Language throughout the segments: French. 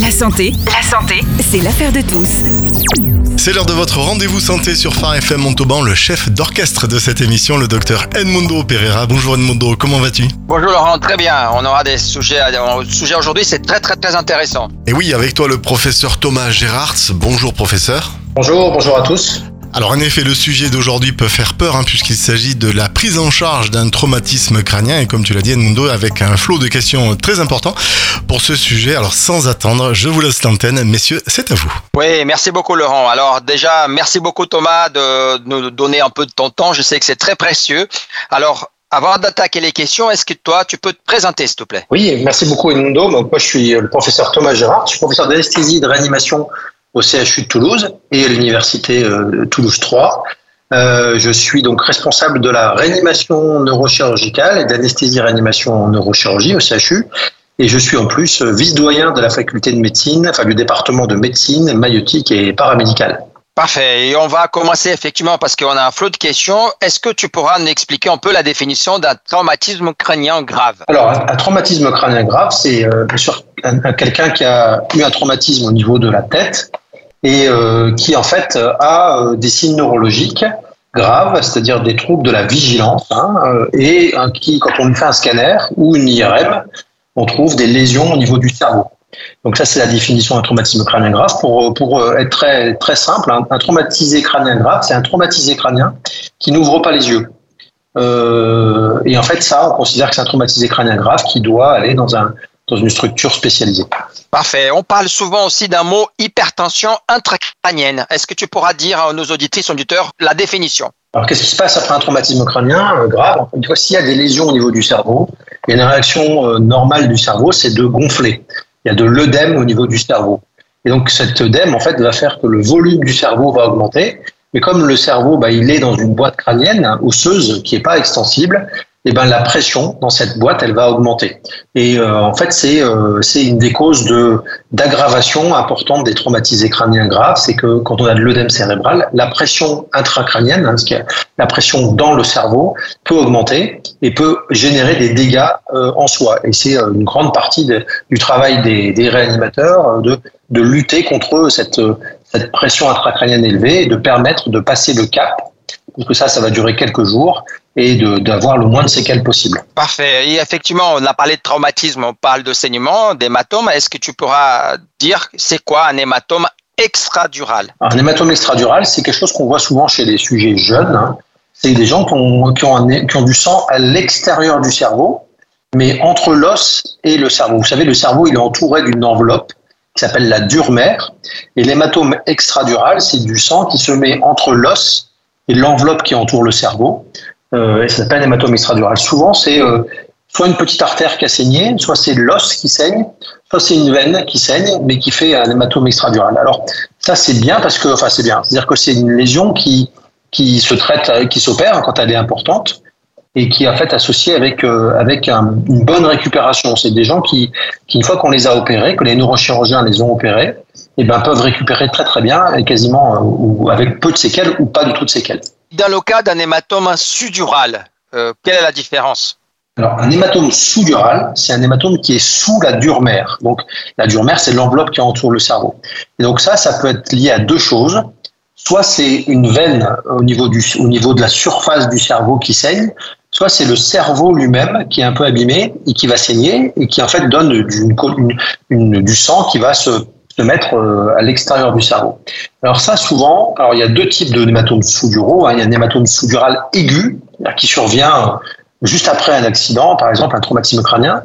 La santé, la santé, c'est l'affaire de tous. C'est l'heure de votre rendez-vous santé sur Phare FM Montauban, le chef d'orchestre de cette émission, le docteur Edmundo Pereira. Bonjour Edmundo, comment vas-tu? Bonjour Laurent, très bien. On aura des sujets, un sujet aujourd'hui, c'est très très très intéressant. Et oui, avec toi le professeur Thomas Gérards. Bonjour professeur. Bonjour, bonjour à tous. Alors en effet, le sujet d'aujourd'hui peut faire peur hein, puisqu'il s'agit de la prise en charge d'un traumatisme crânien et comme tu l'as dit Edmundo, avec un flot de questions très important pour ce sujet. Alors sans attendre, je vous laisse l'antenne. Messieurs, c'est à vous. Oui, merci beaucoup Laurent. Alors déjà, merci beaucoup Thomas de nous donner un peu de ton temps. Je sais que c'est très précieux. Alors avant d'attaquer les questions, est-ce que toi, tu peux te présenter, s'il te plaît? Oui, merci beaucoup, Edmundo. Moi, je suis le professeur Thomas Gérard. Je suis professeur d'anesthésie et de réanimation au CHU de Toulouse et à l'université euh, Toulouse 3. Euh, je suis donc responsable de la réanimation neurochirurgicale et d'anesthésie-réanimation en neurochirurgie au CHU. Et je suis en plus vice-doyen de la faculté de médecine, enfin du département de médecine, maïotique et paramédicale. Parfait. Et on va commencer effectivement parce qu'on a un flot de questions. Est-ce que tu pourras nous expliquer un peu la définition d'un traumatisme crânien grave? Alors, un traumatisme crânien grave, c'est euh, bien sûr quelqu'un qui a eu un traumatisme au niveau de la tête et euh, qui en fait a euh, des signes neurologiques graves, c'est-à-dire des troubles de la vigilance, hein, euh, et qui, quand on lui fait un scanner ou une IRM, on trouve des lésions au niveau du cerveau. Donc ça, c'est la définition d'un traumatisme crânien grave. Pour, pour être très, très simple, un, traumatisé crânien grave, c'est un traumatisé crânien qui n'ouvre pas les yeux. Euh, et en fait, ça, on considère que c'est un traumatisé crânien grave qui doit aller dans un, dans une structure spécialisée. Parfait. On parle souvent aussi d'un mot hypertension intracrânienne. Est-ce que tu pourras dire à nos auditrices, auditeurs, la définition? Alors, qu'est-ce qui se passe après un traumatisme crânien euh, grave? Une fois, s'il y a des lésions au niveau du cerveau, il y a une réaction euh, normale du cerveau, c'est de gonfler. Il y a de l'œdème au niveau du cerveau. Et donc, cet œdème, en fait, va faire que le volume du cerveau va augmenter. Mais comme le cerveau, bah, il est dans une boîte crânienne osseuse qui n'est pas extensible, eh ben la pression dans cette boîte elle va augmenter. Et euh, en fait c'est euh, une des causes de d'aggravation importante des traumatisés crâniens graves. C'est que quand on a de l'œdème cérébral la pression intracrânienne hein, la pression dans le cerveau peut augmenter et peut générer des dégâts euh, en soi. Et c'est une grande partie du travail des, des réanimateurs de de lutter contre cette cette pression intracrânienne élevée et de permettre de passer le cap. Parce que ça, ça va durer quelques jours et d'avoir le moins de séquelles possible. Parfait. Et effectivement, on a parlé de traumatisme, on parle de saignement, d'hématome. Est-ce que tu pourras dire c'est quoi un hématome extradural? Un hématome extradural, c'est quelque chose qu'on voit souvent chez les sujets jeunes. Hein. C'est des gens qui ont, qui ont, qui ont du sang à l'extérieur du cerveau, mais entre l'os et le cerveau. Vous savez, le cerveau, il est entouré d'une enveloppe qui s'appelle la dure-mère. Et l'hématome extradural, c'est du sang qui se met entre l'os et l'enveloppe qui entoure le cerveau. Euh, et ça s'appelle hématome extradural. Souvent, c'est euh, soit une petite artère qui a saigné, soit c'est l'os qui saigne, soit c'est une veine qui saigne, mais qui fait un hématome extradural. Alors, ça, c'est bien parce que, enfin, c'est bien. C'est-à-dire que c'est une lésion qui, qui se traite, qui s'opère quand elle est importante et qui est en fait associée avec, euh, avec une bonne récupération. C'est des gens qui, qui une fois qu'on les a opérés, que les neurochirurgiens les ont opérés, eh ben, peuvent récupérer très très bien et quasiment ou avec peu de séquelles ou pas du tout de séquelles. Dans le cas d'un hématome sudural, euh, quelle est la différence? Alors, un hématome sous-dural, c'est un hématome qui est sous la dure mère. Donc, la dure mère, c'est l'enveloppe qui entoure le cerveau. Et donc, ça, ça peut être lié à deux choses. Soit c'est une veine au niveau, du, au niveau de la surface du cerveau qui saigne, soit c'est le cerveau lui-même qui est un peu abîmé et qui va saigner et qui, en fait, donne du sang qui va se se mettre euh, à l'extérieur du cerveau. Alors ça, souvent, alors il y a deux types de nématomes sous-duraux. Hein. Il y a un nématome sous-dural aigu qui survient euh, juste après un accident, par exemple un traumatisme crânien.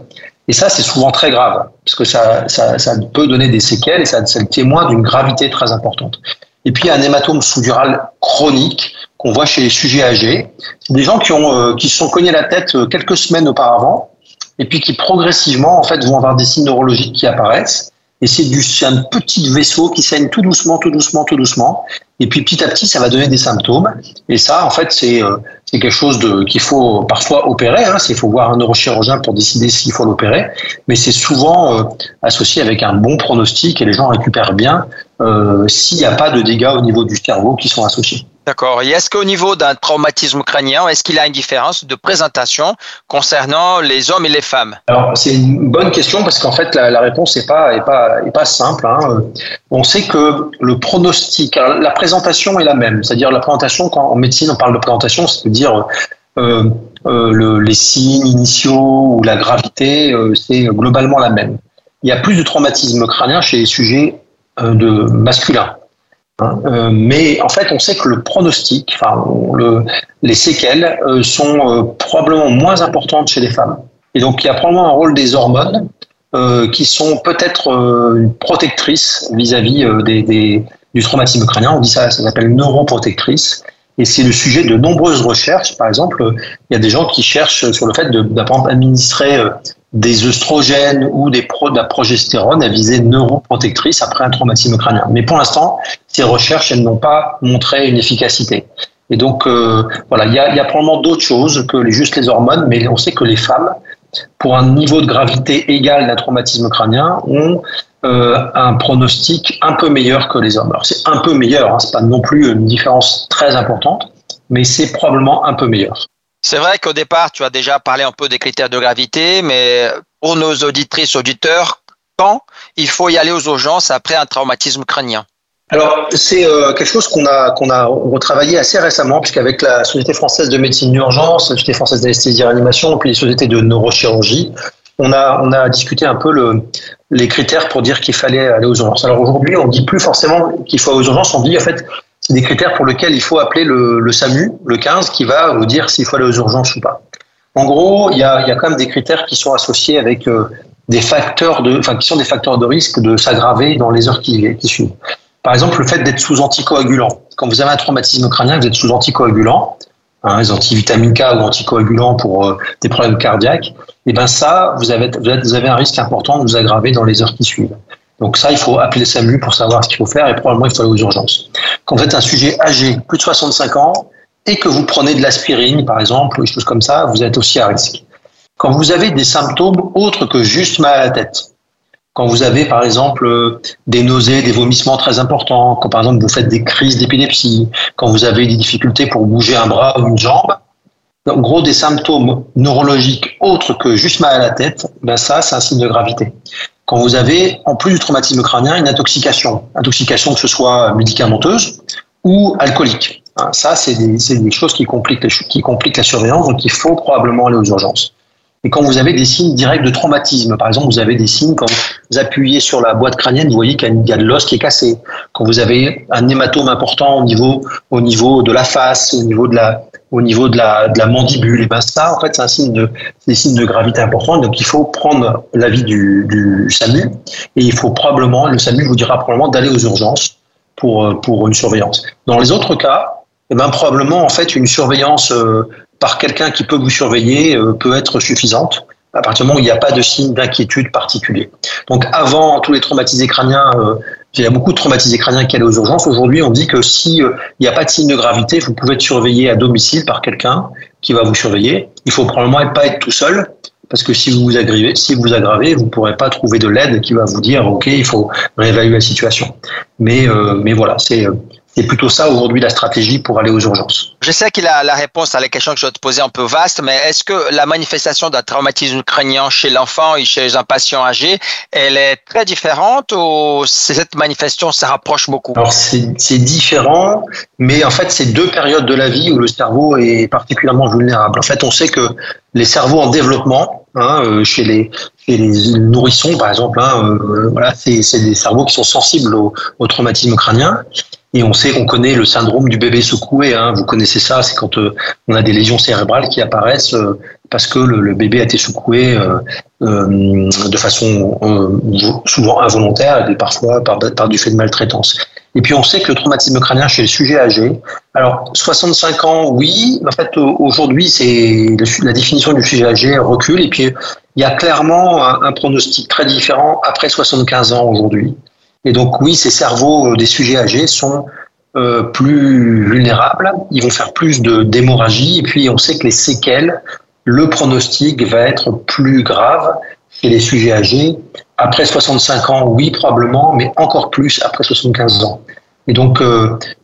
Et ça, c'est souvent très grave, parce que ça, ça, ça, peut donner des séquelles et ça, ça témoin d'une gravité très importante. Et puis, il y a un hématome sous-dural chronique qu'on voit chez les sujets âgés. C'est des gens qui, ont, euh, qui se sont cognés la tête quelques semaines auparavant et puis qui progressivement en fait, vont avoir des signes neurologiques qui apparaissent. Et c'est du, un petit vaisseau qui saigne tout doucement, tout doucement, tout doucement. Et puis petit à petit, ça va donner des symptômes. Et ça, en fait, c'est euh, quelque chose qu'il faut parfois opérer. Hein, il faut voir un neurochirurgien pour décider s'il faut l'opérer. Mais c'est souvent euh, associé avec un bon pronostic et les gens récupèrent bien euh, s'il n'y a pas de dégâts au niveau du cerveau qui sont associés. D'accord. Et est-ce qu'au niveau d'un traumatisme crânien, est-ce qu'il y a une différence de présentation concernant les hommes et les femmes? Alors c'est une bonne question parce qu'en fait la, réponse n'est pas simple. Hein. On sait que le pronostic, la présentation est la même, c'est-à-dire la présentation quand en médecine on parle de présentation, c'est-à-dire euh, euh, le, les signes initiaux ou la gravité, euh, c'est globalement la même. Il y a plus de traumatisme crânien chez les sujets de masculins. Hein, euh, mais en fait, on sait que le pronostic, enfin, le, les séquelles euh, sont euh, probablement moins importantes chez les femmes. Et donc, il y a probablement un rôle des hormones euh, qui sont peut-être euh, protectrices vis-à-vis des, des, du traumatisme crânien. On dit ça, ça s'appelle neuroprotectrice. Et c'est le sujet de nombreuses recherches. Par exemple, il y a des gens qui cherchent sur le fait d'administrer des œstrogènes ou des pro, de la progestérone à visée neuroprotectrice après un traumatisme crânien. Mais pour l'instant, ces recherches, elles n'ont pas montré une efficacité. Et donc, euh, voilà, il y a, y a probablement d'autres choses que les, juste les hormones, mais on sait que les femmes, pour un niveau de gravité égal d'un traumatisme crânien, ont euh, un pronostic un peu meilleur que les hommes. Alors c'est un peu meilleur, hein, c'est pas non plus une différence très importante, mais c'est probablement un peu meilleur. C'est vrai qu'au départ, tu as déjà parlé un peu des critères de gravité, mais pour nos auditrices, auditeurs, quand il faut y aller aux urgences après un traumatisme crânien? Alors, c'est euh, quelque chose qu'on a, a retravaillé assez récemment, puisqu'avec la Société française de médecine d'urgence, la Société française d'anesthésie et réanimation, puis les sociétés de neurochirurgie, on a, discuté un peu le, les critères pour dire qu'il fallait aller aux urgences. Alors aujourd'hui, on dit plus forcément qu'il faut aller aux urgences, on dit en fait des critères pour lesquels il faut appeler le, SAMU, le 15, qui va vous dire s'il faut aller aux urgences ou pas. En gros, il y a, quand même des critères qui sont associés avec euh, des facteurs de, enfin, qui sont des facteurs de risque de s'aggraver dans les heures qui, suivent. Par exemple, le fait d'être sous anticoagulant. Quand vous avez un traumatisme crânien, vous êtes sous anticoagulant, hein, les antivitamines K ou anticoagulants pour euh, des problèmes cardiaques. Et ben ça, vous avez un risque important de vous aggraver dans les heures qui suivent. Donc ça, il faut appeler le SAMU pour savoir ce qu'il faut faire et probablement il faut aller aux urgences. Quand vous êtes un sujet âgé, plus de 65 ans, et que vous prenez de l'aspirine, par exemple, ou des choses comme ça, vous êtes aussi à risque. Quand vous avez des symptômes autres que juste mal à la tête, quand vous avez par exemple des nausées, des vomissements très importants, quand par exemple vous faites des crises d'épilepsie, quand vous avez des difficultés pour bouger un bras ou une jambe, en gros des symptômes neurologiques autres que juste mal à la tête, ben ça c'est un signe de gravité quand vous avez, en plus du traumatisme crânien, une intoxication. Intoxication que ce soit médicamenteuse ou alcoolique. Hein, ça, c'est des, choses qui compliquent, la surveillance, donc il faut probablement aller aux urgences. Et quand vous avez des signes directs de traumatisme, par exemple, vous avez des signes quand vous appuyez sur la boîte crânienne, vous voyez qu'il y a de l'os qui est cassé. Quand vous avez un hématome important au niveau de la face, au niveau de la, au niveau de la, de la mandibule, et ben ça, en fait, c'est un signe de, des signes de gravité importants. Donc, il faut prendre l'avis du, du SAMU et il faut probablement, le SAMU vous dira probablement d'aller aux urgences pour, pour une surveillance. Dans les autres cas, et ben, probablement, en fait, une surveillance euh, par quelqu'un qui peut vous surveiller euh, peut être suffisante à partir du moment où il n'y a pas de signe d'inquiétude particulier. Donc avant tous les traumatisés crâniens, euh, il y a beaucoup de traumatisés crâniens qui allaient aux urgences. Aujourd'hui, on dit que si euh, il n'y a pas de signe de gravité, vous pouvez être surveillé à domicile par quelqu'un qui va vous surveiller. Il faut probablement pas être tout seul. Parce que si vous vous aggravez, si vous aggravez, vous pourrez pas trouver de l'aide qui va vous dire ok, il faut réévaluer la situation. Mais euh, mais voilà, c'est c'est plutôt ça aujourd'hui la stratégie pour aller aux urgences. Je sais qu'il a la réponse à la question que je vais te poser un peu vaste, mais est-ce que la manifestation d'un traumatisme crânien chez l'enfant et chez un patient âgé, elle est très différente ou cette manifestation se rapproche beaucoup? Alors c'est différent, mais en fait c'est deux périodes de la vie où le cerveau est particulièrement vulnérable. En fait, on sait que les cerveaux en développement, hein, euh, chez les les nourrissons, par exemple, hein, euh, voilà, c'est des cerveaux qui sont sensibles au, au traumatisme crânien. Et on sait qu'on connaît le syndrome du bébé secoué. Hein. Vous connaissez ça, c'est quand euh, on a des lésions cérébrales qui apparaissent euh, parce que le, bébé a été secoué euh, euh de façon souvent involontaire et parfois par, du fait de maltraitance. Et puis on sait que le traumatisme crânien chez les sujets âgés, alors 65 ans, oui, en fait aujourd'hui c'est la définition du sujet âgé recule et puis il y a clairement un pronostic très différent après 75 ans aujourd'hui. Et donc oui, ces cerveaux des sujets âgés sont euh, plus vulnérables, ils vont faire plus d'hémorragie, et puis on sait que les séquelles, le pronostic va être plus grave chez les sujets âgés. Après 65 ans, oui, probablement, mais encore plus après 75 ans. Et donc,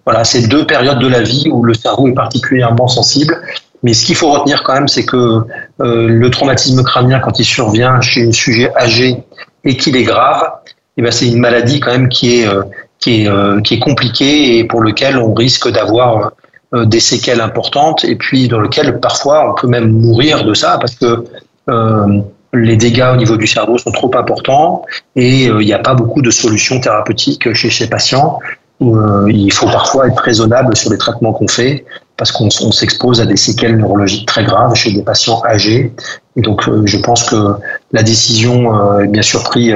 voilà, c'est deux périodes de la vie où le cerveau est particulièrement sensible. Mais ce qu'il faut retenir quand même, c'est que le traumatisme crânien, quand il survient chez un sujet âgé et qu'il est grave, eh ben, c'est une maladie quand même qui est, qui, est, qui est compliquée et pour lequel on risque d'avoir euh, des séquelles importantes et puis dans lequel parfois on peut même mourir de ça parce que euh, les dégâts au niveau du cerveau sont trop importants et euh, il n'y a pas beaucoup de solutions thérapeutiques chez ces patients. il faut parfois être raisonnable sur les traitements qu'on fait parce qu'on s'expose à des séquelles neurologiques très graves chez des patients âgés. Et donc, je pense que la décision est bien sûr prise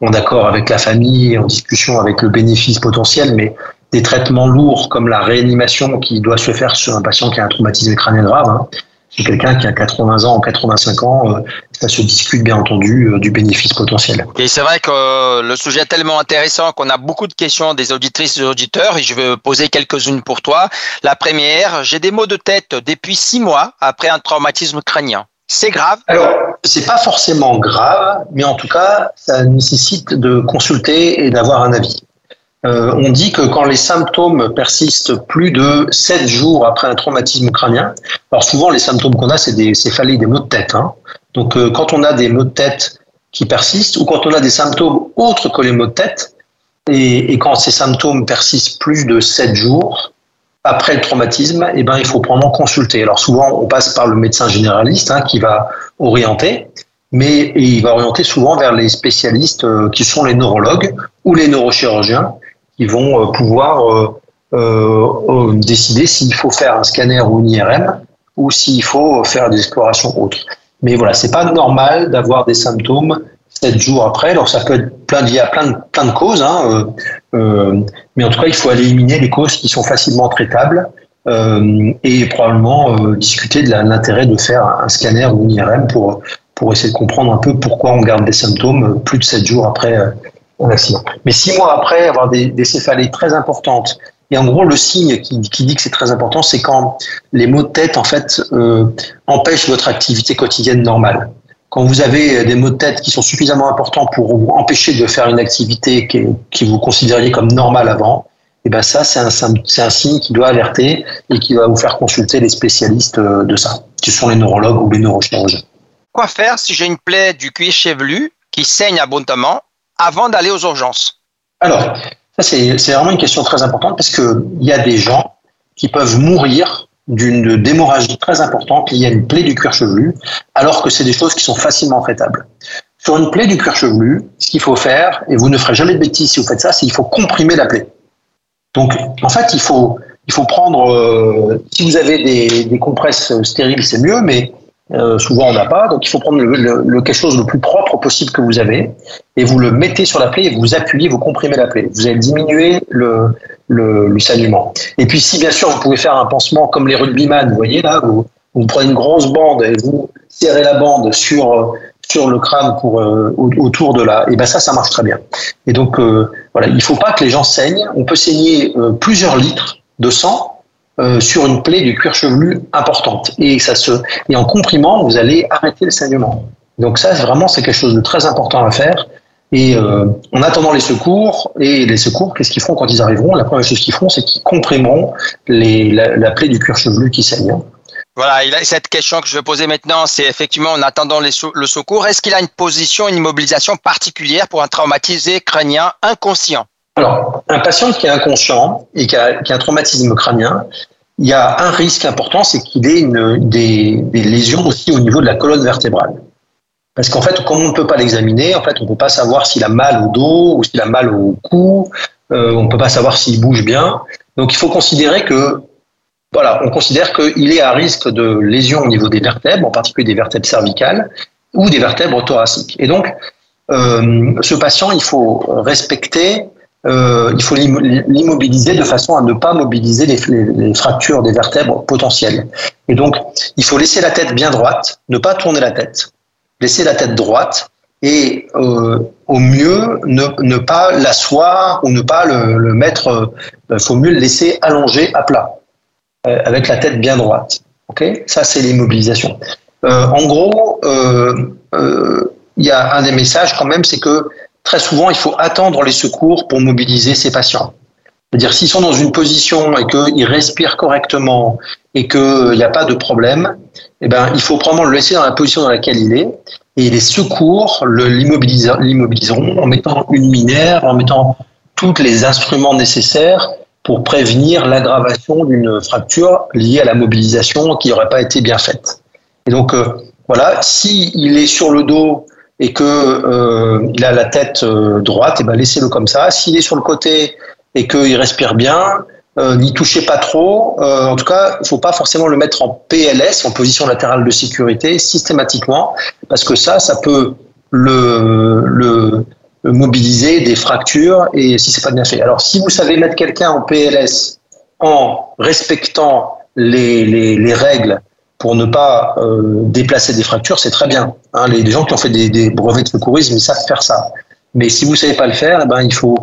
en accord avec la famille, en discussion avec le bénéfice potentiel, mais des traitements lourds comme la réanimation qui doit se faire sur un patient qui a un traumatisme crânien grave. Hein. Chez quelqu'un qui a 80 ans ou 85 ans, euh, ça se discute bien entendu euh, du bénéfice potentiel. Et c'est vrai que euh, le sujet est tellement intéressant qu'on a beaucoup de questions des auditrices et des auditeurs et je vais poser quelques-unes pour toi. La première, j'ai des maux de tête depuis six mois après un traumatisme crânien. C'est grave? Alors, c'est pas forcément grave, mais en tout cas, ça nécessite de consulter et d'avoir un avis. Euh, on dit que quand les symptômes persistent plus de 7 jours après un traumatisme crânien, alors souvent les symptômes qu'on a, c'est des céphalées, des maux de tête. Hein. Donc euh, quand on a des maux de tête qui persistent ou quand on a des symptômes autres que les maux de tête, et, quand ces symptômes persistent plus de 7 jours après le traumatisme, eh ben, il faut probablement consulter. Alors souvent, on passe par le médecin généraliste hein, qui va orienter, mais il va orienter souvent vers les spécialistes euh, qui sont les neurologues ou les neurochirurgiens qui vont euh, pouvoir euh, décider s'il faut faire un scanner ou une IRM ou s'il faut faire des explorations autres. Mais voilà, c'est pas normal d'avoir des symptômes sept jours après. Alors ça peut être plein lié à plein de, plein de causes, hein, euh, mais en tout cas il faut éliminer les causes qui sont facilement traitables euh, et probablement euh, discuter de l'intérêt de faire un scanner ou une IRM pour pour essayer de comprendre un peu pourquoi on garde des symptômes plus de sept jours après mais six mois après, avoir des, des céphalées très importantes, et en gros, le signe qui, qui dit que c'est très important, c'est quand les maux de tête, en fait, euh, empêchent votre activité quotidienne normale. Quand vous avez des maux de tête qui sont suffisamment importants pour vous empêcher de faire une activité qui, qui vous considériez comme normale avant, et eh ben ça, c'est un, c'est un signe qui doit alerter et qui va vous faire consulter les spécialistes euh, de ça, qui sont les neurologues ou les neurochirurgiens. Quoi faire si j'ai une plaie du cuir chevelu qui saigne abondamment avant d'aller aux urgences? Alors, ça c'est vraiment une question très importante parce qu'il y a des gens qui peuvent mourir d'une démorragie très importante liée à une plaie du cuir chevelu, alors que c'est des choses qui sont facilement traitables. Sur une plaie du cuir chevelu, ce qu'il faut faire, et vous ne ferez jamais de bêtises si vous faites ça, c'est qu'il faut comprimer la plaie. Donc, en fait, il faut, il faut prendre, euh, si vous avez des, des compresses stériles, c'est mieux, mais euh, souvent, on n'a pas. Donc, il faut prendre le, quelque chose le plus propre possible que vous avez et vous le mettez sur la plaie et vous appuyez, vous comprimez la plaie. Vous allez diminuer le, le, saignement. Et puis, si bien sûr, vous pouvez faire un pansement comme les rugbyman, vous voyez là, vous, vous prenez une grosse bande et vous serrez la bande sur sur le crâne pour euh, autour de là, et ben ça, ça marche très bien. Et donc euh, voilà, il faut pas que les gens saignent. On peut saigner plusieurs litres de sang euh, sur une plaie du cuir chevelu importante. Et, ça se, et en comprimant, vous allez arrêter le saignement. Donc ça, vraiment, c'est quelque chose de très important à faire. Et euh, en attendant les secours, et les secours, qu'est-ce qu'ils feront quand ils arriveront? La première chose qu'ils feront, c'est qu'ils comprimeront les, la, plaie du cuir chevelu qui saigne. Voilà, il a cette question que je vais poser maintenant, c'est effectivement en attendant le secours, est-ce qu'il a une position, une immobilisation particulière pour un traumatisé crânien inconscient? Alors, un patient qui est inconscient et qui a, un traumatisme crânien, il y a un risque important, c'est qu'il ait des, lésions aussi au niveau de la colonne vertébrale. Parce qu'en fait, comme on ne peut pas l'examiner, en fait, on ne peut pas savoir s'il a mal au dos ou s'il a mal au cou, euh, on ne peut pas savoir s'il bouge bien. Donc, il faut considérer que, voilà, on considère qu'il est à risque de lésions au niveau des vertèbres, en particulier des vertèbres cervicales ou des vertèbres thoraciques. Et donc, euh, ce patient, il faut respecter euh, il faut l'immobiliser de façon à ne pas mobiliser les, fractures des vertèbres potentielles. Et donc, il faut laisser la tête bien droite, ne pas tourner la tête, laisser la tête droite et euh, au mieux ne, pas l'asseoir ou ne pas le, mettre, il euh, faut mieux le laisser allongé à plat, avec la tête bien droite. Ok, Ça, c'est l'immobilisation. en gros, il y a un des messages quand même, c'est que très souvent, il faut attendre les secours pour mobiliser ces patients. C'est-à-dire s'ils sont dans une position et qu'ils respirent correctement et qu'il n'y a pas de problème, eh ben, il faut probablement le laisser dans la position dans laquelle il est. Et les secours l'immobiliseront en mettant une minière, en mettant tous les instruments nécessaires pour prévenir l'aggravation d'une fracture liée à la mobilisation qui n'aurait pas été bien faite. Et donc, euh, voilà, s'il est sur le dos et qu'il euh, a la tête euh, droite, et ben laissez-le comme ça. S'il est sur le côté et qu'il respire bien, euh, n'y touchez pas trop. Euh, en tout cas, il faut pas forcément le mettre en PLS, en position latérale de sécurité, systématiquement, parce que ça, ça peut le, le mobiliser des fractures et si c'est pas bien fait. Alors, si vous savez mettre quelqu'un en PLS en respectant les, les, les règles pour ne pas euh, déplacer des fractures, c'est très bien. Hein, les, gens qui ont fait des, des, brevets de secourisme, ils savent faire ça. Mais si vous savez pas le faire, eh ben, il faut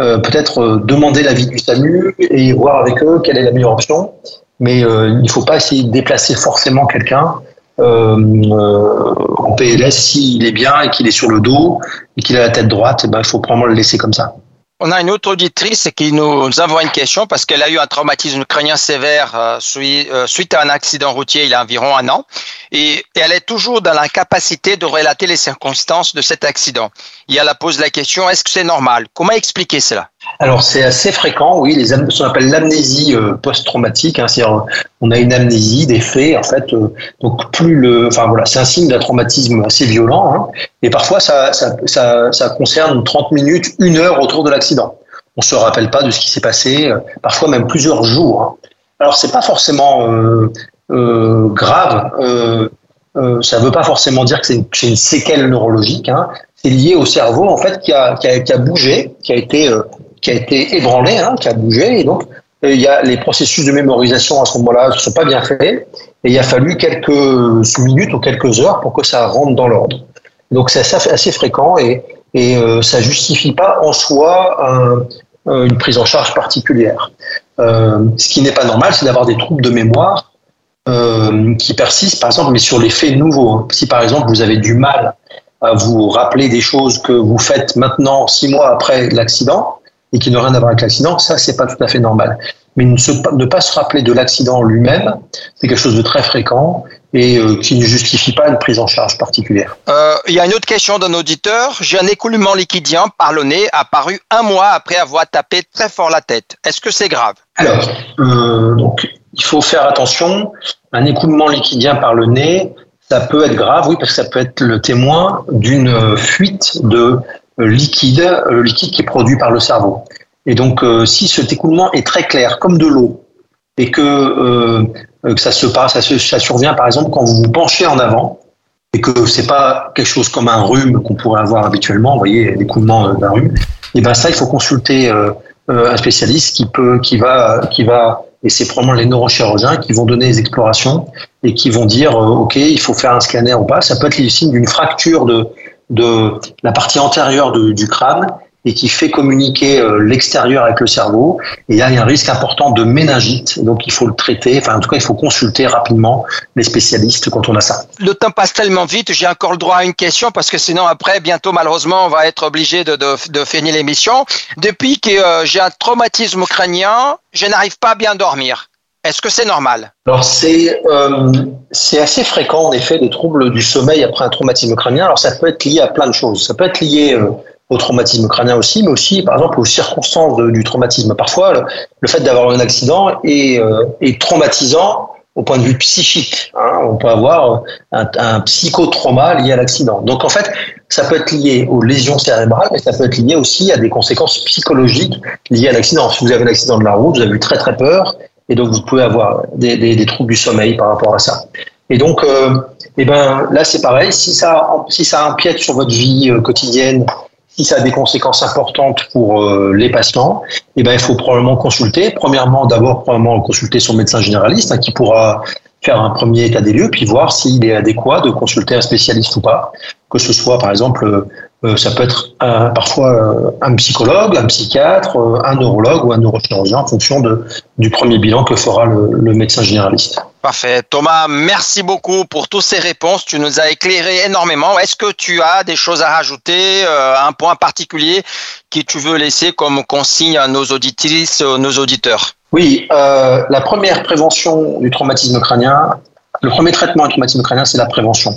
euh, peut-être euh, demander l'avis du SAMU et voir avec eux quelle est la meilleure option. Mais euh, il ne faut pas essayer de déplacer forcément quelqu'un en PLS s'il est bien et qu'il est sur le dos et qu'il a la tête droite. Eh ben, il faut probablement le laisser comme ça. On a une autre auditrice qui nous envoie une question parce qu'elle a eu un traumatisme crânien sévère euh, euh, suite à un accident routier il y a environ un an. Et elle est toujours dans l'incapacité de relater les circonstances de cet accident. Et elle pose la question est-ce que c'est normal? Comment expliquer cela? Alors c'est assez fréquent, oui, ce qu'on appelle l'amnésie euh, post-traumatique. Hein, c'est-à-dire on a une amnésie des faits, en fait. Euh, donc plus le, enfin voilà, c'est un signe d'un traumatisme assez violent. Hein, et parfois ça, ça, ça, concerne 30 minutes, une heure autour de l'accident. On se rappelle pas de ce qui s'est passé, euh, parfois même plusieurs jours. Hein. Alors c'est pas forcément grave. ça ne veut pas forcément dire que c'est une, séquelle neurologique. Hein. C'est lié au cerveau en fait qui a, qui a bougé, qui a été qui a été ébranlé, hein, qui a bougé, et donc il y a les processus de mémorisation à ce moment-là ne sont pas bien faits, et il a fallu quelques minutes ou quelques heures pour que ça rentre dans l'ordre. Donc c'est assez, fréquent et, euh, ça justifie pas en soi euh, une prise en charge particulière. Euh, ce qui n'est pas normal, c'est d'avoir des troubles de mémoire qui persistent, par exemple, mais sur les faits nouveaux. Si par exemple vous avez du mal à vous rappeler des choses que vous faites maintenant, six mois après l'accident, et qui n'ont rien à voir avec l'accident, ça, c'est pas tout à fait normal. Mais ne, pas se rappeler de l'accident lui-même, c'est quelque chose de très fréquent et euh, qui ne justifie pas une prise en charge particulière. Euh, il y a une autre question d'un auditeur. J'ai un écoulement liquidien par le nez apparu un mois après avoir tapé très fort la tête. Est-ce que c'est grave? Alors, euh, donc, il faut faire attention. Un écoulement liquidien par le nez, ça peut être grave, oui, parce que ça peut être le témoin d'une fuite de liquide, euh, le liquide qui est produit par le cerveau. Et donc, euh, si cet écoulement est très clair, comme de l'eau, et que, que ça se passe, ça, ça, survient par exemple quand vous vous penchez en avant, et que c'est pas quelque chose comme un rhume qu'on pourrait avoir habituellement, vous voyez, l'écoulement d'un rhume, et ben ça, il faut consulter un spécialiste qui peut, qui va, qui va, et c'est probablement les neurochirurgiens qui vont donner des explorations et qui vont dire, ok, il faut faire un scanner ou pas. Ça peut être le signe d'une fracture de, de la partie antérieure du crâne et qui fait communiquer euh, l'extérieur avec le cerveau. Et là, il y a un risque important de méningite, donc il faut le traiter. Enfin, en tout cas, il faut consulter rapidement les spécialistes quand on a ça. Le temps passe tellement vite, j'ai encore le droit à une question parce que sinon, après, bientôt, malheureusement, on va être obligé de, de, finir l'émission. Depuis que euh, j'ai un traumatisme crânien, je n'arrive pas à bien dormir. Est-ce que c'est normal? Alors c'est euh, assez fréquent en effet des troubles du sommeil après un traumatisme crânien. Alors ça peut être lié à plein de choses. Ça peut être lié euh, au traumatisme crânien aussi, mais aussi par exemple aux circonstances du traumatisme. Parfois le, fait d'avoir un accident est, euh, est, traumatisant au point de vue psychique. Hein. On peut avoir un, un psychotrauma lié à l'accident. Donc en fait ça peut être lié aux lésions cérébrales, mais ça peut être lié aussi à des conséquences psychologiques liées à l'accident. Si vous avez un accident de la route, vous avez eu très très peur, et donc vous pouvez avoir des, des, troubles du sommeil par rapport à ça. Et donc, euh, eh ben, là, c'est pareil. Si ça, si ça empiète sur votre vie euh, quotidienne, si ça a des conséquences importantes pour euh, les patients, eh ben, il faut probablement consulter. Premièrement, d'abord, probablement consulter son médecin généraliste hein, qui pourra faire un premier état des lieux, puis voir s'il est adéquat de consulter un spécialiste ou pas. Que ce soit, par exemple, ça peut être un, parfois euh, un psychologue, un psychiatre, euh, un neurologue ou un neurochirurgien en fonction de, du premier bilan que fera le, le médecin généraliste. Parfait. Thomas, merci beaucoup pour toutes ces réponses. Tu nous as éclairé énormément. Est-ce que tu as des choses à rajouter, euh, un point particulier que tu veux laisser comme consigne à nos auditrices, nos auditeurs? Oui, euh, la première prévention du traumatisme crânien, le premier traitement du traumatisme crânien, c'est la prévention.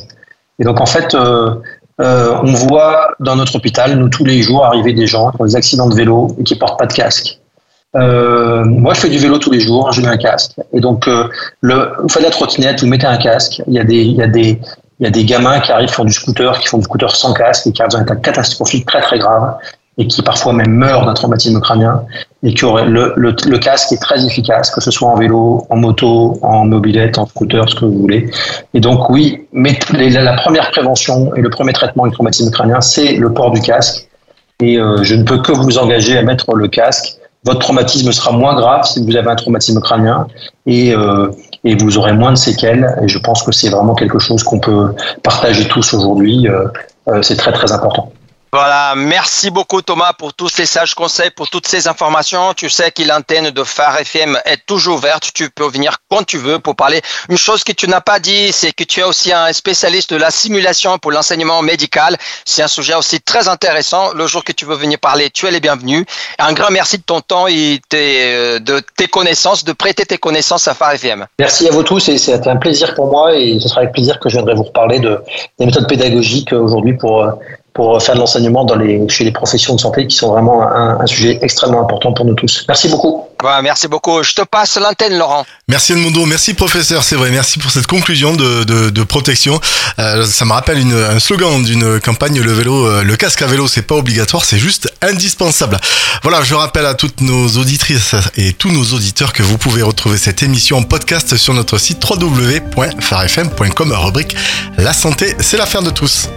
Et donc en fait, euh, on voit dans notre hôpital, nous tous les jours, arriver des gens qui ont des accidents de vélo et qui portent pas de casque. Euh, moi, je fais du vélo tous les jours, je mets un casque. Et donc, euh, le, vous faites la trottinette, vous mettez un casque. Il y a des, il y a des, il y a des gamins qui arrivent, qui font du scooter, qui font du scooter sans casque et qui arrivent dans un état catastrophique très très grave et qui parfois même meurent d'un traumatisme crânien et auraient le, casque est très efficace, que ce soit en vélo, en moto, en mobilette, en scooter, ce que vous voulez. Et donc oui, mais la première prévention et le premier traitement du traumatisme crânien, c'est le port du casque. Et euh, je ne peux que vous engager à mettre le casque votre traumatisme sera moins grave si vous avez un traumatisme crânien et, euh, et vous aurez moins de séquelles. Et je pense que c'est vraiment quelque chose qu'on peut partager tous aujourd'hui. Euh, c'est très très important. Voilà, merci beaucoup Thomas pour tous ces sages conseils, pour toutes ces informations. Tu sais que l'antenne de Phare FM est toujours ouverte. Tu peux venir quand tu veux pour parler. Une chose que tu n'as pas dit, c'est que tu es aussi un spécialiste de la simulation pour l'enseignement médical. C'est un sujet aussi très intéressant. Le jour que tu veux venir parler, tu es les bienvenus. Un grand merci de ton temps et de tes connaissances, de prêter tes connaissances à Phare FM. Merci à vous tous c'est un plaisir pour moi et ce sera avec plaisir que je viendrai vous reparler de, des méthodes pédagogiques aujourd'hui pour pour faire de l'enseignement dans les, chez les professions de santé qui sont vraiment un, un sujet extrêmement important pour nous tous. Merci beaucoup. Ouais, merci beaucoup. Je te passe l'antenne, Laurent. Merci Edmundo, merci professeur, c'est vrai, merci pour cette conclusion de, de, de protection. Euh, ça me rappelle une, un slogan d'une campagne, le vélo, euh, le casque à vélo, c'est pas obligatoire, c'est juste indispensable. Voilà, je rappelle à toutes nos auditrices et tous nos auditeurs que vous pouvez retrouver cette émission en podcast sur notre site www.farfm.com, rubrique La santé, c'est l'affaire de tous.